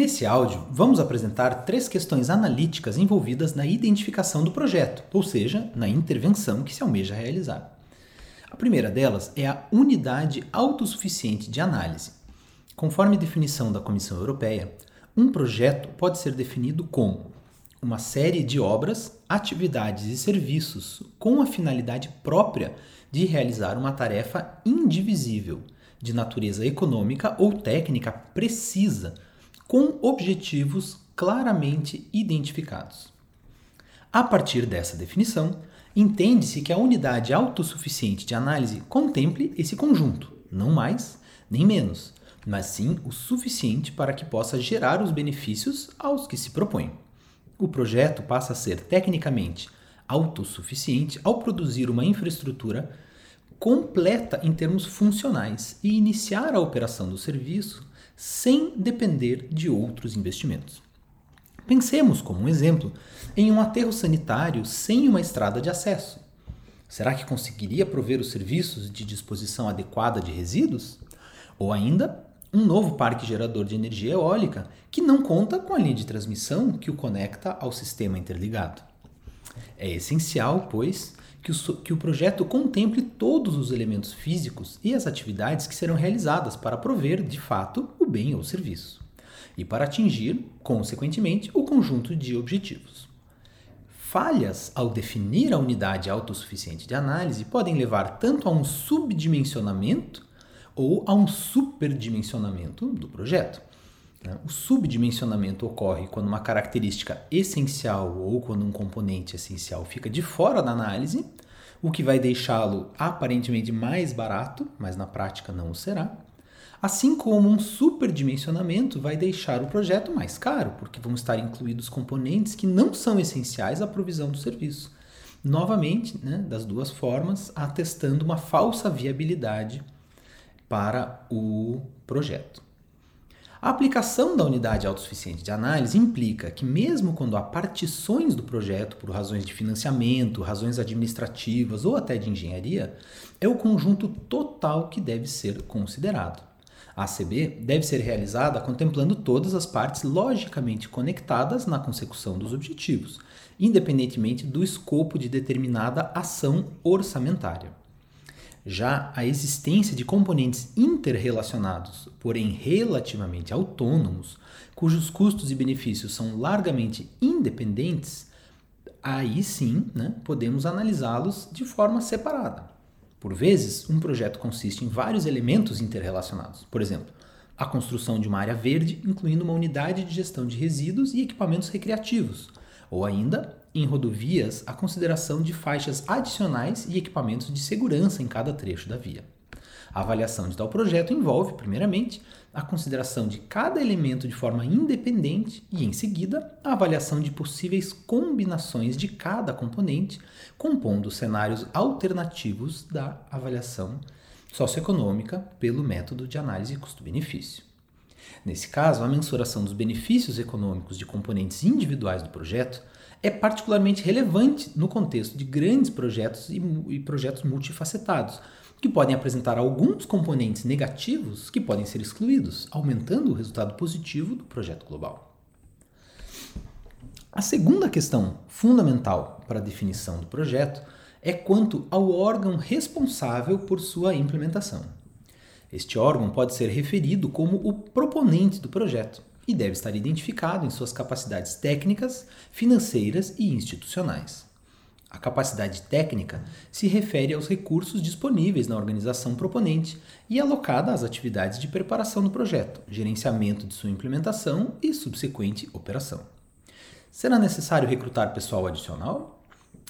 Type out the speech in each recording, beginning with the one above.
Nesse áudio, vamos apresentar três questões analíticas envolvidas na identificação do projeto, ou seja, na intervenção que se almeja realizar. A primeira delas é a unidade autossuficiente de análise. Conforme definição da Comissão Europeia, um projeto pode ser definido como uma série de obras, atividades e serviços com a finalidade própria de realizar uma tarefa indivisível, de natureza econômica ou técnica precisa com objetivos claramente identificados. A partir dessa definição, entende-se que a unidade autossuficiente de análise contemple esse conjunto, não mais nem menos, mas sim o suficiente para que possa gerar os benefícios aos que se propõe. O projeto passa a ser tecnicamente autossuficiente ao produzir uma infraestrutura completa em termos funcionais e iniciar a operação do serviço sem depender de outros investimentos. Pensemos, como um exemplo, em um aterro sanitário sem uma estrada de acesso. Será que conseguiria prover os serviços de disposição adequada de resíduos? Ou ainda, um novo parque gerador de energia eólica que não conta com a linha de transmissão que o conecta ao sistema interligado. É essencial, pois, que o, que o projeto contemple todos os elementos físicos e as atividades que serão realizadas para prover, de fato, o bem ou serviço, e para atingir, consequentemente, o conjunto de objetivos. Falhas ao definir a unidade autossuficiente de análise podem levar tanto a um subdimensionamento ou a um superdimensionamento do projeto. Né? O subdimensionamento ocorre quando uma característica essencial ou quando um componente essencial fica de fora da análise, o que vai deixá-lo aparentemente mais barato, mas na prática não o será. Assim como um superdimensionamento vai deixar o projeto mais caro, porque vão estar incluídos componentes que não são essenciais à provisão do serviço. Novamente, né, das duas formas, atestando uma falsa viabilidade para o projeto. A aplicação da unidade autossuficiente de análise implica que, mesmo quando há partições do projeto por razões de financiamento, razões administrativas ou até de engenharia, é o conjunto total que deve ser considerado. A ACB deve ser realizada contemplando todas as partes logicamente conectadas na consecução dos objetivos, independentemente do escopo de determinada ação orçamentária. Já a existência de componentes interrelacionados, porém relativamente autônomos, cujos custos e benefícios são largamente independentes, aí sim né, podemos analisá-los de forma separada. Por vezes, um projeto consiste em vários elementos interrelacionados. Por exemplo, a construção de uma área verde, incluindo uma unidade de gestão de resíduos e equipamentos recreativos, ou ainda em rodovias a consideração de faixas adicionais e equipamentos de segurança em cada trecho da via. A avaliação de tal projeto envolve, primeiramente, a consideração de cada elemento de forma independente e, em seguida, a avaliação de possíveis combinações de cada componente, compondo cenários alternativos da avaliação socioeconômica pelo método de análise custo-benefício. Nesse caso, a mensuração dos benefícios econômicos de componentes individuais do projeto é particularmente relevante no contexto de grandes projetos e, e projetos multifacetados, que podem apresentar alguns componentes negativos que podem ser excluídos, aumentando o resultado positivo do projeto global. A segunda questão fundamental para a definição do projeto é quanto ao órgão responsável por sua implementação. Este órgão pode ser referido como o proponente do projeto, e deve estar identificado em suas capacidades técnicas, financeiras e institucionais. A capacidade técnica se refere aos recursos disponíveis na organização proponente e alocada às atividades de preparação do projeto, gerenciamento de sua implementação e subsequente operação. Será necessário recrutar pessoal adicional?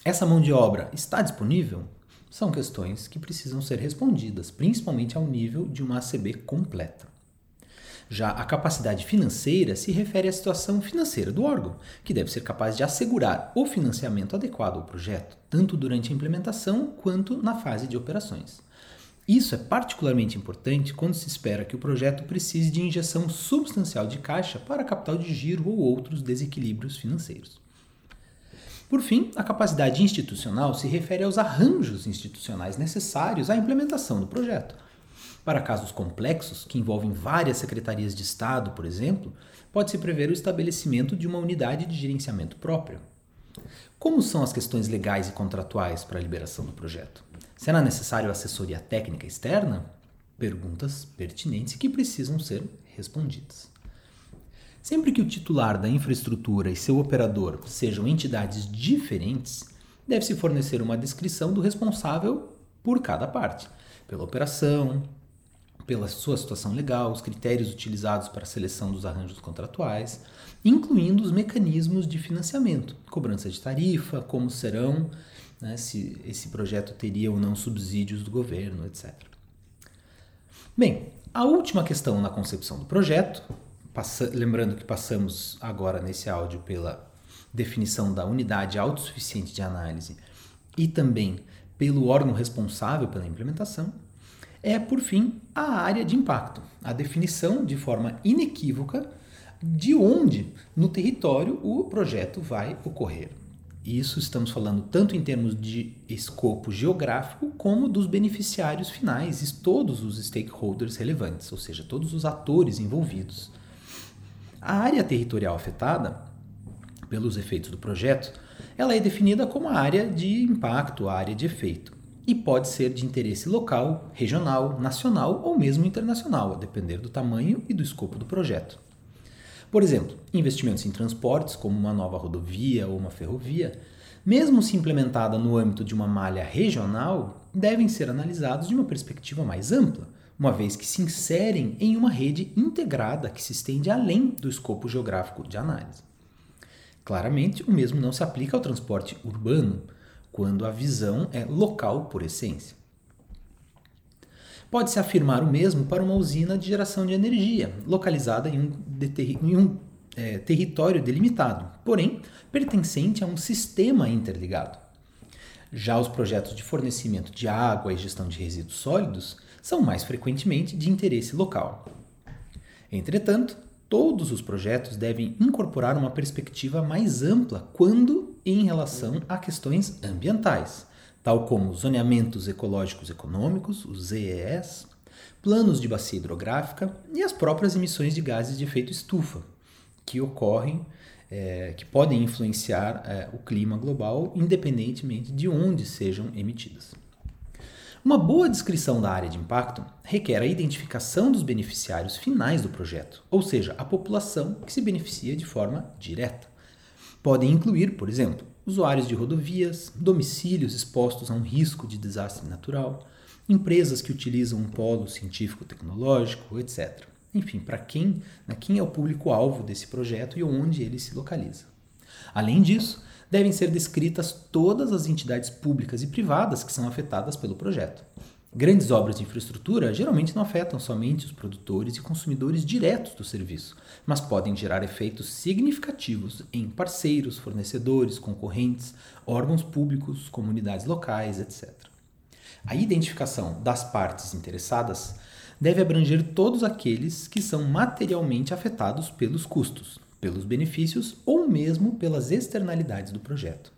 Essa mão de obra está disponível? São questões que precisam ser respondidas, principalmente ao nível de uma ACB completa. Já a capacidade financeira se refere à situação financeira do órgão, que deve ser capaz de assegurar o financiamento adequado ao projeto, tanto durante a implementação quanto na fase de operações. Isso é particularmente importante quando se espera que o projeto precise de injeção substancial de caixa para capital de giro ou outros desequilíbrios financeiros. Por fim, a capacidade institucional se refere aos arranjos institucionais necessários à implementação do projeto Para casos complexos, que envolvem várias secretarias de Estado, por exemplo, pode-se prever o estabelecimento de uma unidade de gerenciamento própria. Como são as questões legais e contratuais para a liberação do projeto? Será necessário assessoria técnica externa? Perguntas pertinentes que precisam ser respondidas. Sempre que o titular da infraestrutura e seu operador sejam entidades diferentes, deve-se fornecer uma descrição do responsável por cada parte, pela operação, pela sua situação legal, os critérios utilizados para a seleção dos arranjos contratuais, incluindo os mecanismos de financiamento, cobrança de tarifa, como serão, né, se esse projeto teria ou não subsídios do governo, etc. Bem, a última questão na concepção do projeto, lembrando que passamos agora nesse áudio pela definição da unidade autossuficiente de análise e também pelo órgão responsável pela implementação, é, por fim, a área de impacto, a definição de forma inequívoca de onde no território o projeto vai ocorrer. Isso estamos falando tanto em termos de escopo geográfico como dos beneficiários finais e todos os stakeholders relevantes, ou seja, todos os atores envolvidos. A área territorial afetada pelos efeitos do projeto, ela é definida como a área de impacto, a área de efeito e pode ser de interesse local, regional, nacional ou mesmo internacional, a depender do tamanho e do escopo do projeto. Por exemplo, investimentos em transportes, como uma nova rodovia ou uma ferrovia, mesmo se implementada no âmbito de uma malha regional, devem ser analisados de uma perspectiva mais ampla, uma vez que se inserem em uma rede integrada que se estende além do escopo geográfico de análise. Claramente, o mesmo não se aplica ao transporte urbano, quando a visão é local por essência. Pode-se afirmar o mesmo para uma usina de geração de energia, localizada em um, em um é, território delimitado, porém pertencente a um sistema interligado. Já os projetos de fornecimento de água e gestão de resíduos sólidos são mais frequentemente de interesse local. Entretanto, todos os projetos devem incorporar uma perspectiva mais ampla quando em relação a questões ambientais, tal como zoneamentos ecológicos econômicos, os ZES, planos de bacia hidrográfica e as próprias emissões de gases de efeito estufa, que ocorrem, é, que podem influenciar é, o clima global, independentemente de onde sejam emitidas. Uma boa descrição da área de impacto requer a identificação dos beneficiários finais do projeto, ou seja, a população que se beneficia de forma direta. Podem incluir, por exemplo, usuários de rodovias, domicílios expostos a um risco de desastre natural, empresas que utilizam um polo científico-tecnológico, etc. Enfim, para quem, né, quem é o público-alvo desse projeto e onde ele se localiza. Além disso, devem ser descritas todas as entidades públicas e privadas que são afetadas pelo projeto. Grandes obras de infraestrutura geralmente não afetam somente os produtores e consumidores diretos do serviço, mas podem gerar efeitos significativos em parceiros, fornecedores, concorrentes, órgãos públicos, comunidades locais, etc. A identificação das partes interessadas deve abranger todos aqueles que são materialmente afetados pelos custos, pelos benefícios ou mesmo pelas externalidades do projeto.